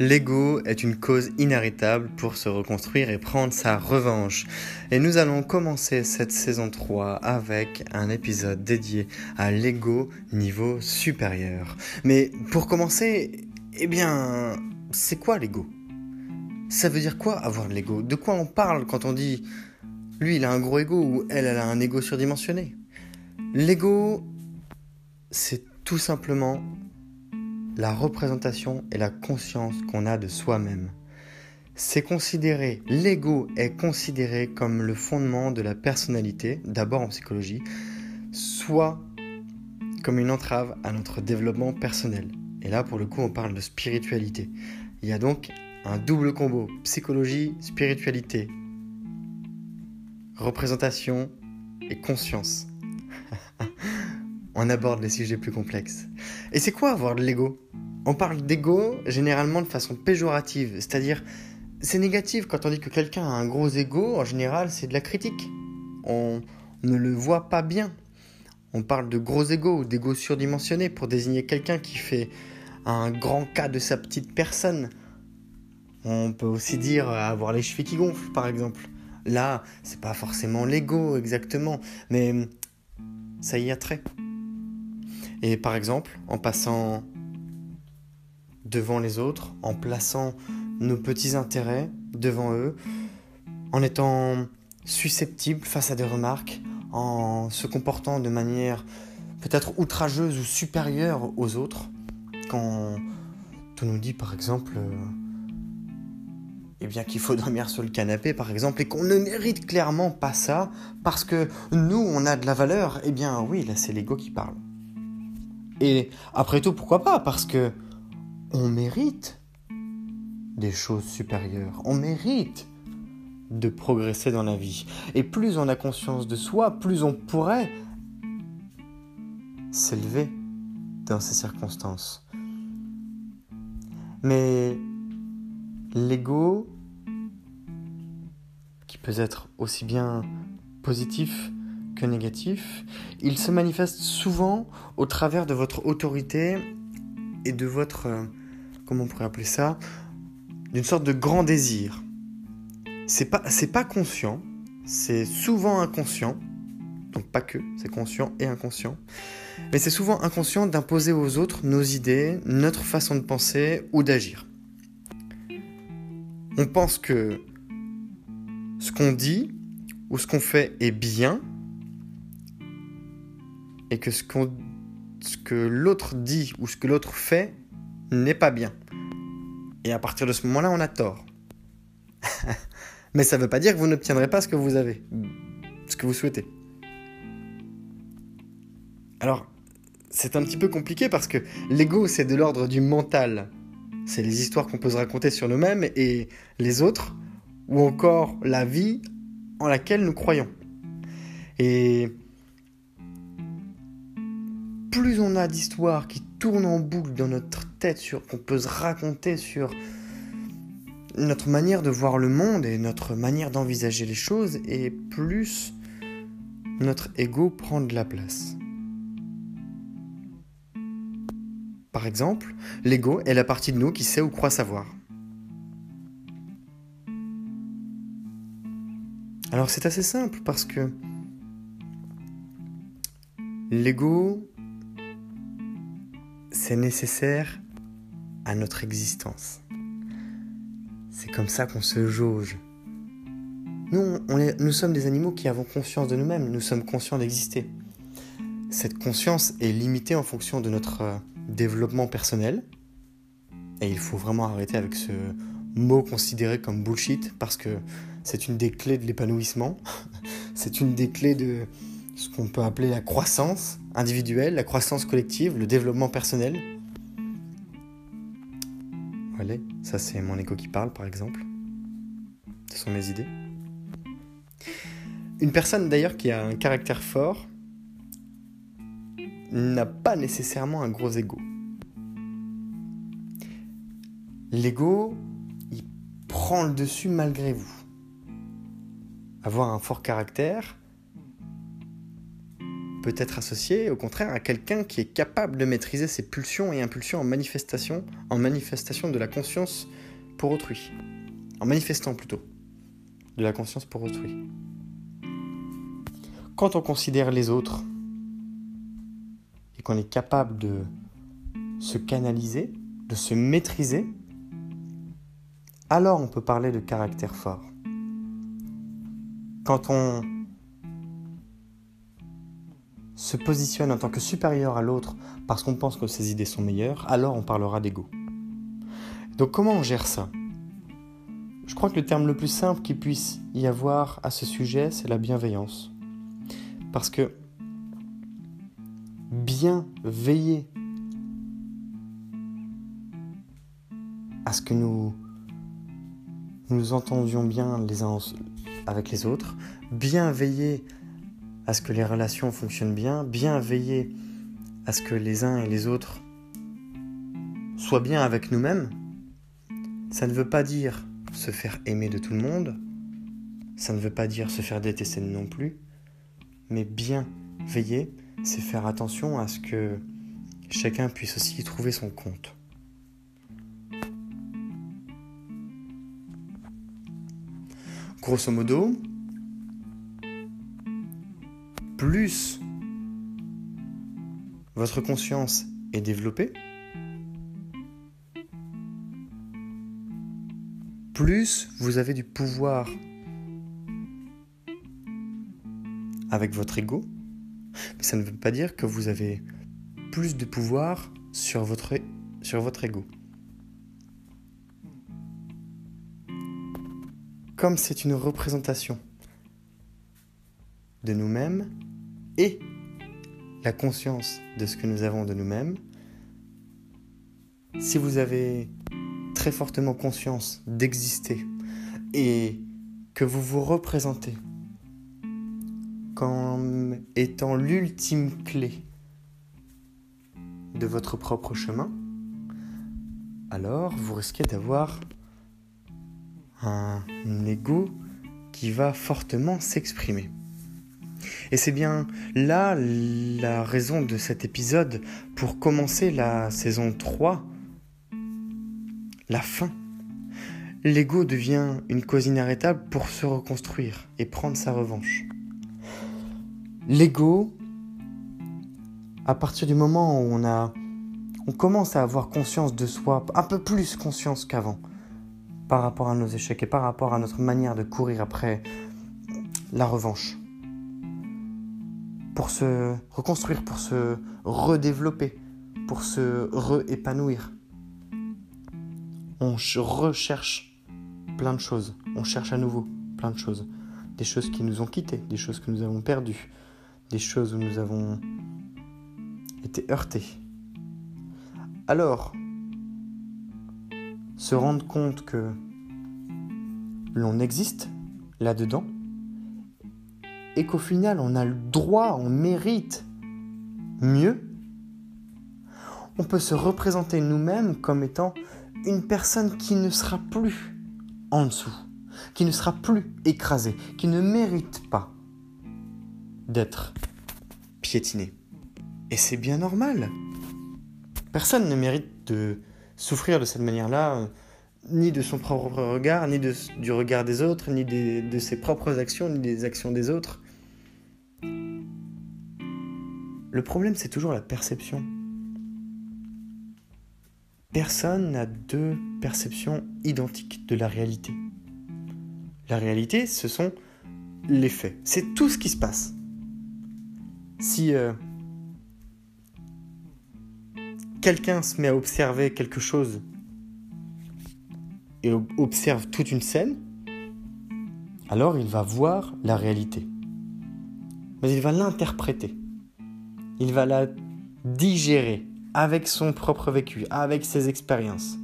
L'ego est une cause inarrêtable pour se reconstruire et prendre sa revanche. Et nous allons commencer cette saison 3 avec un épisode dédié à l'ego niveau supérieur. Mais pour commencer, eh bien, c'est quoi l'ego? Ça veut dire quoi avoir de l'ego? De quoi on parle quand on dit lui il a un gros ego ou elle elle a un ego surdimensionné? L'ego, c'est tout simplement la représentation et la conscience qu'on a de soi-même. C'est considéré, l'ego est considéré comme le fondement de la personnalité, d'abord en psychologie, soit comme une entrave à notre développement personnel. Et là, pour le coup, on parle de spiritualité. Il y a donc un double combo, psychologie, spiritualité, représentation et conscience. On aborde les sujets plus complexes. Et c'est quoi avoir de l'ego? On parle d'ego généralement de façon péjorative, c'est-à-dire c'est négatif quand on dit que quelqu'un a un gros ego, en général c'est de la critique. On ne le voit pas bien. On parle de gros ego ou d'ego surdimensionné pour désigner quelqu'un qui fait un grand cas de sa petite personne. On peut aussi dire avoir les chevilles qui gonflent par exemple. Là, c'est pas forcément l'ego exactement, mais ça y a trait. Et par exemple, en passant devant les autres, en plaçant nos petits intérêts devant eux, en étant susceptible face à des remarques, en se comportant de manière peut-être outrageuse ou supérieure aux autres, quand on nous dit par exemple euh, eh bien qu'il faut dormir sur le canapé par exemple et qu'on ne mérite clairement pas ça parce que nous on a de la valeur, eh bien oui, là c'est l'ego qui parle. Et après tout, pourquoi pas? Parce que on mérite des choses supérieures. On mérite de progresser dans la vie. Et plus on a conscience de soi, plus on pourrait s'élever dans ces circonstances. Mais l'ego, qui peut être aussi bien positif négatif, il se manifeste souvent au travers de votre autorité et de votre, euh, comment on pourrait appeler ça, d'une sorte de grand désir. C'est pas, c'est pas conscient, c'est souvent inconscient, donc pas que, c'est conscient et inconscient, mais c'est souvent inconscient d'imposer aux autres nos idées, notre façon de penser ou d'agir. On pense que ce qu'on dit ou ce qu'on fait est bien, et que ce, que l'autre dit ou ce que l'autre fait n'est pas bien. Et à partir de ce moment-là, on a tort. Mais ça ne veut pas dire que vous n'obtiendrez pas ce que vous avez, ce que vous souhaitez. Alors, c'est un petit peu compliqué parce que l'ego, c'est de l'ordre du mental. C'est les histoires qu'on peut se raconter sur nous-mêmes et les autres, ou encore la vie en laquelle nous croyons. Et plus on a d'histoires qui tournent en boucle dans notre tête, sur qu'on peut se raconter sur notre manière de voir le monde et notre manière d'envisager les choses, et plus notre ego prend de la place. Par exemple, l'ego est la partie de nous qui sait ou croit savoir. Alors c'est assez simple parce que l'ego, c'est nécessaire à notre existence. C'est comme ça qu'on se jauge. Nous, nous sommes des animaux qui avons conscience de nous-mêmes, nous sommes conscients d'exister. Cette conscience est limitée en fonction de notre euh, développement personnel. Et il faut vraiment arrêter avec ce mot considéré comme bullshit parce que c'est une des clés de l'épanouissement. c'est une des clés de ce qu'on peut appeler la croissance individuelle, la croissance collective, le développement personnel. Voilà, ça c'est mon écho qui parle par exemple. Ce sont mes idées. Une personne d'ailleurs qui a un caractère fort n'a pas nécessairement un gros ego. L'ego, il prend le dessus malgré vous avoir un fort caractère peut être associé au contraire à quelqu'un qui est capable de maîtriser ses pulsions et impulsions en manifestation, en manifestation de la conscience pour autrui. En manifestant plutôt de la conscience pour autrui. Quand on considère les autres et qu'on est capable de se canaliser, de se maîtriser, alors on peut parler de caractère fort. Quand on se positionne en tant que supérieur à l'autre parce qu'on pense que ses idées sont meilleures, alors on parlera d'ego. Donc comment on gère ça? Je crois que le terme le plus simple qu'il puisse y avoir à ce sujet, c'est la bienveillance. Parce que bien veiller à ce que nous nous entendions bien les uns avec les autres, bien veiller à ce que les relations fonctionnent bien, bien veiller à ce que les uns et les autres soient bien avec nous-mêmes, ça ne veut pas dire se faire aimer de tout le monde, ça ne veut pas dire se faire détester non plus, mais bien veiller, c'est faire attention à ce que chacun puisse aussi y trouver son compte. Grosso modo, plus votre conscience est développée, plus vous avez du pouvoir avec votre ego. Mais ça ne veut pas dire que vous avez plus de pouvoir sur votre, sur ego. comme c'est une représentation de nous-mêmes et la conscience de ce que nous avons de nous-mêmes, si vous avez très fortement conscience d'exister et que vous vous représentez comme étant l'ultime clé de votre propre chemin, alors vous risquez d'avoir un ego qui va fortement s'exprimer. Et c'est bien là la raison de cet épisode pour commencer la saison 3, la fin. L'ego devient une cause inarrêtable pour se reconstruire et prendre sa revanche. L'ego, à partir du moment où on a on commence à avoir conscience de soi, un peu plus conscience qu'avant, par rapport à nos échecs et par rapport à notre manière de courir après la revanche. Pour se reconstruire, pour se redévelopper, pour se réépanouir. On recherche plein de choses. on cherche à nouveau plein de choses. Des choses qui nous ont quittés, des choses que nous avons perdues, des choses où nous avons été heurtés. Alors, se rendre compte que l'on existe là-dedans et qu'au final on a le droit, on mérite mieux, on peut se représenter nous-mêmes comme étant une personne qui ne sera plus en dessous, qui ne sera plus écrasée, qui ne mérite pas d'être piétinée. Et c'est bien normal. Personne ne mérite de souffrir de cette manière-là, euh, ni de son propre regard, ni du regard des autres, ni de ses propres actions, ni des actions des autres. Le problème, c'est toujours la perception. Personne n'a deux perceptions identiques de la réalité. La réalité, ce sont les faits. C'est tout ce qui se passe. Si euh, quelqu'un se met à observer quelque chose et observe toute une scène, alors il va voir la réalité. Mais il va l'interpréter. Il va la digérer avec son propre vécu, avec ses expériences.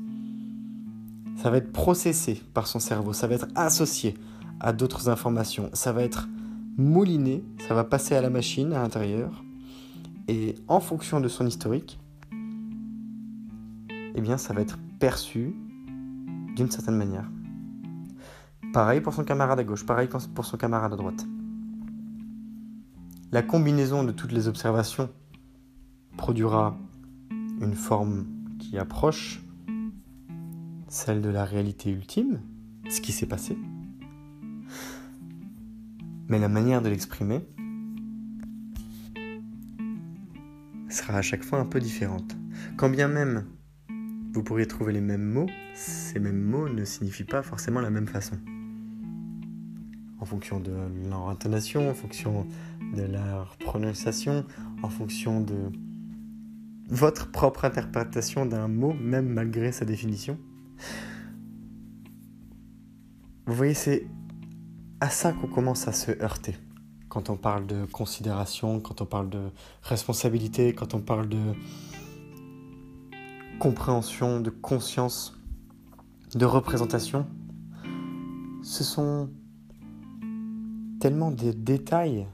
Ça va être processé par son cerveau, ça va être associé à d'autres informations, ça va être mouliné, ça va passer à la machine à l'intérieur, et en fonction de son historique, eh bien ça va être perçu d'une certaine manière. Pareil pour son camarade à gauche, pareil pour son camarade à droite. La combinaison de toutes les observations produira une forme qui approche celle de la réalité ultime, ce qui s'est passé. Mais la manière de l'exprimer sera à chaque fois un peu différente. Quand bien même vous pourriez trouver les mêmes mots, ces mêmes mots ne signifient pas forcément la même façon. En fonction de leur intonation, en fonction de leur prononciation, en fonction de votre propre interprétation d'un mot, même malgré sa définition. Vous voyez, c'est à ça qu'on commence à se heurter. Quand on parle de considération, quand on parle de responsabilité, quand on parle de compréhension, de conscience, de représentation, ce sont tellement des détails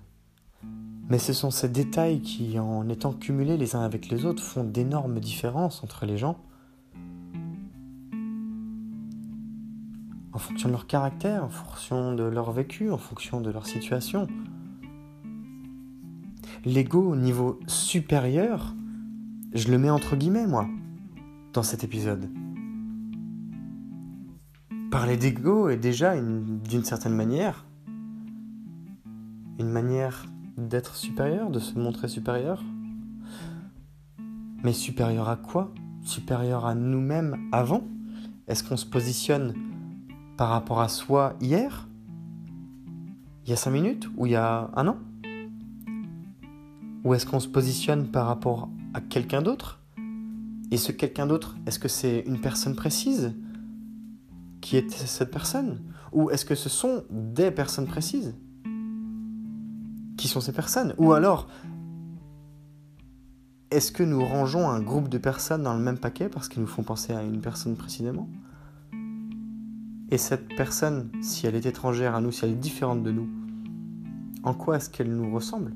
mais ce sont ces détails qui, en étant cumulés les uns avec les autres, font d'énormes différences entre les gens. En fonction de leur caractère, en fonction de leur vécu, en fonction de leur situation. L'ego au niveau supérieur, je le mets entre guillemets, moi, dans cet épisode. Parler d'ego est déjà, d'une certaine manière, une manière d'être supérieur, de se montrer supérieur? Mais supérieur à quoi? Supérieur à nous-mêmes avant? Est-ce qu'on se positionne par rapport à soi hier? Il y a cinq minutes Ou il y a un an? Ou est-ce qu'on se positionne par rapport à quelqu'un d'autre? Et ce quelqu'un d'autre, est-ce que c'est une personne précise Qui est cette personne? Ou est-ce que ce sont des personnes précises? Qui sont ces personnes. Ou alors, est-ce que nous rangeons un groupe de personnes dans le même paquet parce qu'ils nous font penser à une personne précisément? Et cette personne, si elle est étrangère à nous, si elle est différente de nous, en quoi est-ce qu'elle nous ressemble?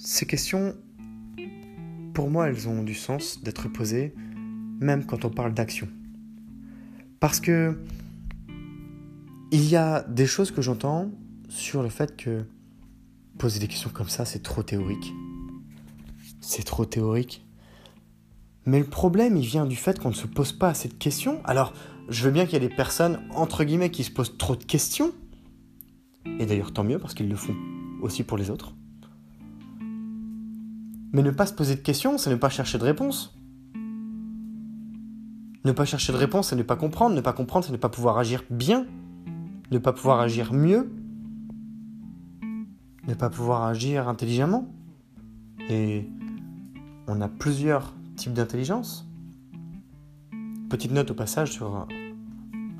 Ces questions, pour moi, elles ont du sens d'être posées, même quand on parle d'action. Parce que il y a des choses que j'entends sur le fait que poser des questions comme ça, c'est trop théorique. C'est trop théorique. Mais le problème, il vient du fait qu'on ne se pose pas assez de questions. Alors, je veux bien qu'il y ait des personnes, entre guillemets, qui se posent trop de questions. Et d'ailleurs, tant mieux, parce qu'ils le font aussi pour les autres. Mais ne pas se poser de questions, c'est ne pas chercher de réponse. Ne pas chercher de réponse, c'est ne pas comprendre. Ne pas comprendre, c'est ne pas pouvoir agir bien ne pas pouvoir agir mieux, ne pas pouvoir agir intelligemment. Et on a plusieurs types d'intelligence. Petite note au passage sur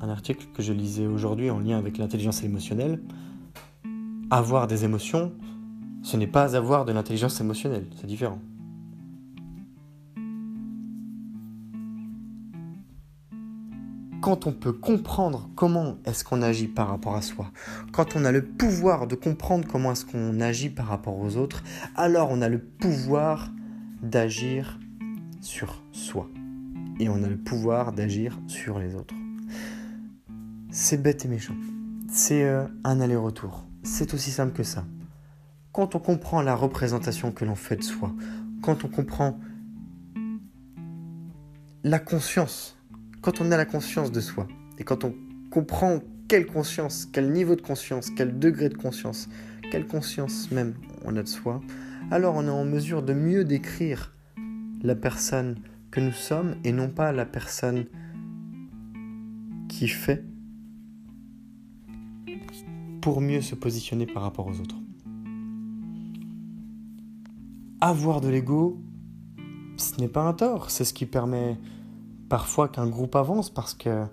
un article que je lisais aujourd'hui en lien avec l'intelligence émotionnelle. Avoir des émotions, ce n'est pas avoir de l'intelligence émotionnelle, c'est différent. Quand on peut comprendre comment est-ce qu'on agit par rapport à soi, quand on a le pouvoir de comprendre comment est-ce qu'on agit par rapport aux autres, alors on a le pouvoir d'agir sur soi. Et on a le pouvoir d'agir sur les autres. C'est bête et méchant. C'est euh, un aller-retour. C'est aussi simple que ça. Quand on comprend la représentation que l'on fait de soi, quand on comprend la conscience, quand on a la conscience de soi, et quand on comprend quelle conscience, quel niveau de conscience, quel degré de conscience, quelle conscience même on a de soi, alors on est en mesure de mieux décrire la personne que nous sommes et non pas la personne qui fait pour mieux se positionner par rapport aux autres. Avoir de l'ego, ce n'est pas un tort, c'est ce qui permet parfois qu'un groupe avance parce que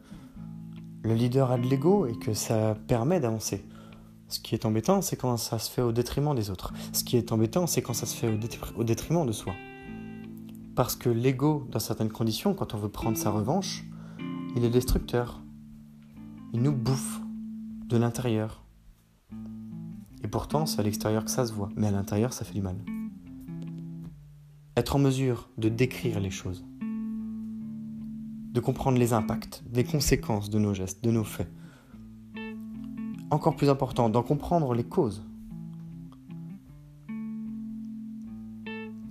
le leader a de l'ego et que ça permet d'avancer. Ce qui est embêtant, c'est quand ça se fait au détriment des autres. Ce qui est embêtant, c'est quand ça se fait au, détriment de soi. Parce que l'ego, dans certaines conditions, quand on veut prendre sa revanche, il est destructeur. Il nous bouffe de l'intérieur. Et pourtant, c'est à l'extérieur que ça se voit, mais à l'intérieur, ça fait du mal. Être en mesure de décrire les choses, de comprendre les impacts, les conséquences de nos gestes, de nos faits. Encore plus important, d'en comprendre les causes.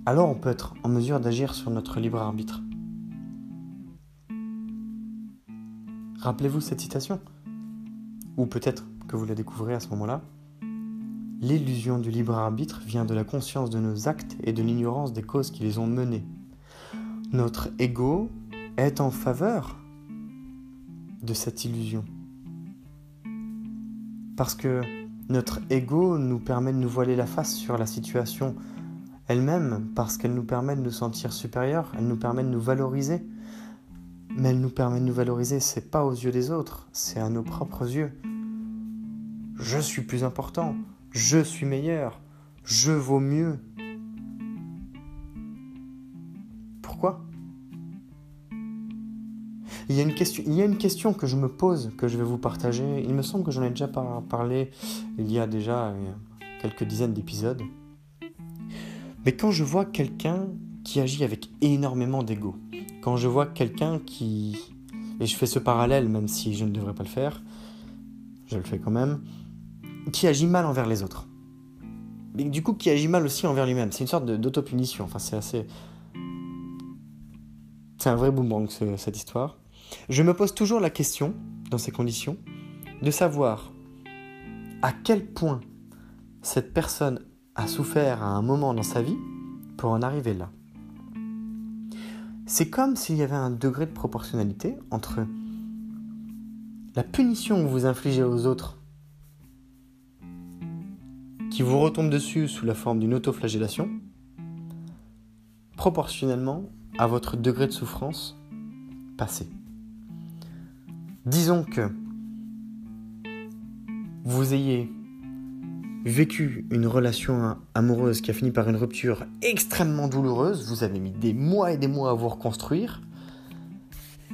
Alors on peut être en mesure d'agir sur notre libre arbitre. Rappelez-vous cette citation Ou peut-être que vous la découvrez à ce moment-là. L'illusion du libre arbitre vient de la conscience de nos actes et de l'ignorance des causes qui les ont menés. Notre ego est en faveur de cette illusion. Parce que notre ego nous permet de nous voiler la face sur la situation elle-même, parce qu'elle nous permet de nous sentir supérieurs, elle nous permet de nous valoriser. Mais elle nous permet de nous valoriser, c'est pas aux yeux des autres, c'est à nos propres yeux. Je suis plus important, je suis meilleur, je vaux mieux. Pourquoi? Il y, a une question, que je me pose, que je vais vous partager. Il me semble que j'en ai déjà parlé il y a déjà euh, quelques dizaines d'épisodes. Mais quand je vois quelqu'un qui agit avec énormément d'ego, quand je vois quelqu'un qui... Et je fais ce parallèle même si je ne devrais pas le faire, je le fais quand même, qui agit mal envers les autres. Mais du coup, qui agit mal aussi envers lui-même. C'est une sorte d'autopunition. Enfin, c'est assez. C'est un vrai boomerang, cette histoire. Je me pose toujours la question, dans ces conditions, de savoir à quel point cette personne a souffert à un moment dans sa vie pour en arriver là. C'est comme s'il y avait un degré de proportionnalité entre la punition que vous infligez aux autres qui vous retombe dessus sous la forme d'une autoflagellation, proportionnellement à votre degré de souffrance passé. Disons que vous ayez vécu une relation amoureuse qui a fini par une rupture extrêmement douloureuse, vous avez mis des mois et des mois à vous reconstruire,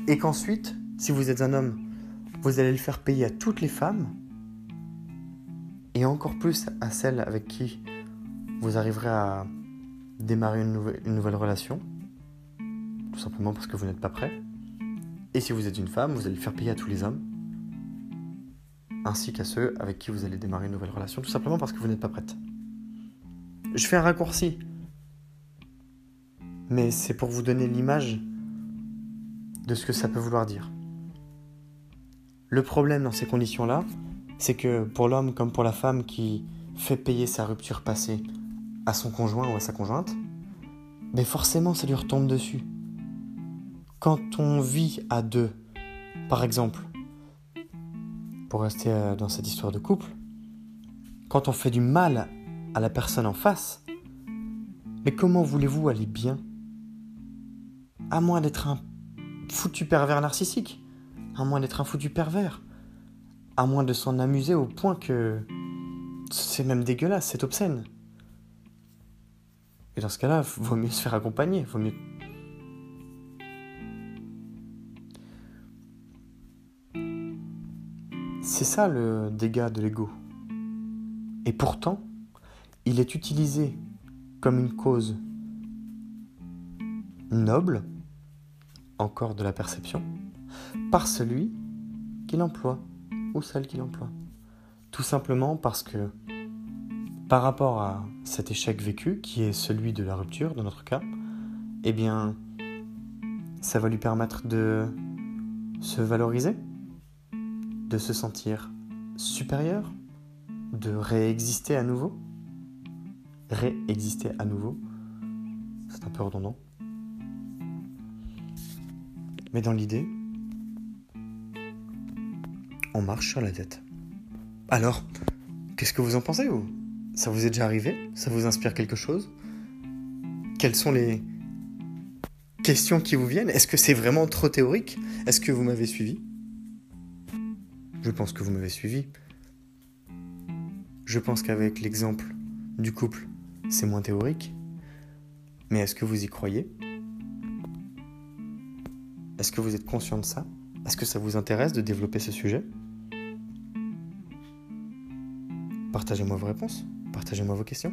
et qu'ensuite, si vous êtes un homme, vous allez le faire payer à toutes les femmes, et encore plus à celle avec qui vous arriverez à démarrer une nouvelle relation, tout simplement parce que vous n'êtes pas prêt. Et si vous êtes une femme, vous allez faire payer à tous les hommes, ainsi qu'à ceux avec qui vous allez démarrer une nouvelle relation, tout simplement parce que vous n'êtes pas prête. Je fais un raccourci, mais c'est pour vous donner l'image de ce que ça peut vouloir dire. Le problème dans ces conditions-là, c'est que pour l'homme comme pour la femme qui fait payer sa rupture passée à son conjoint ou à sa conjointe, mais forcément ça lui retombe dessus. Quand on vit à deux, par exemple, pour rester euh, dans cette histoire de couple, quand on fait du mal à la personne en face, mais comment voulez-vous aller bien? À moins d'être un foutu pervers narcissique, à moins d'être un foutu pervers, à moins de s'en amuser au point que c'est même dégueulasse, c'est obscène. Et dans ce cas-là, vaut mieux se faire accompagner, vaut mieux C'est ça le dégât de l'ego. Et pourtant, il est utilisé comme une cause noble, encore de la perception, par celui qui l'emploie ou celle qui l'emploie. Tout simplement parce que par rapport à cet échec vécu, qui est celui de la rupture dans notre cas, eh bien, ça va lui permettre de se valoriser, de se sentir supérieur, de réexister à nouveau. Réexister à nouveau, c'est un peu redondant. Mais dans l'idée, on marche sur la tête. Alors, qu'est-ce que vous en pensez Ça vous est déjà arrivé? Ça vous inspire quelque chose? Quelles sont les questions qui vous viennent? Est-ce que c'est vraiment trop théorique? Est-ce que vous m'avez suivi? Je pense que vous m'avez suivi. Je pense qu'avec l'exemple du couple, c'est moins théorique. Mais est-ce que vous y croyez? Est-ce que vous êtes conscient de ça? Est-ce que ça vous intéresse de développer ce sujet? Partagez-moi vos réponses, partagez-moi vos questions.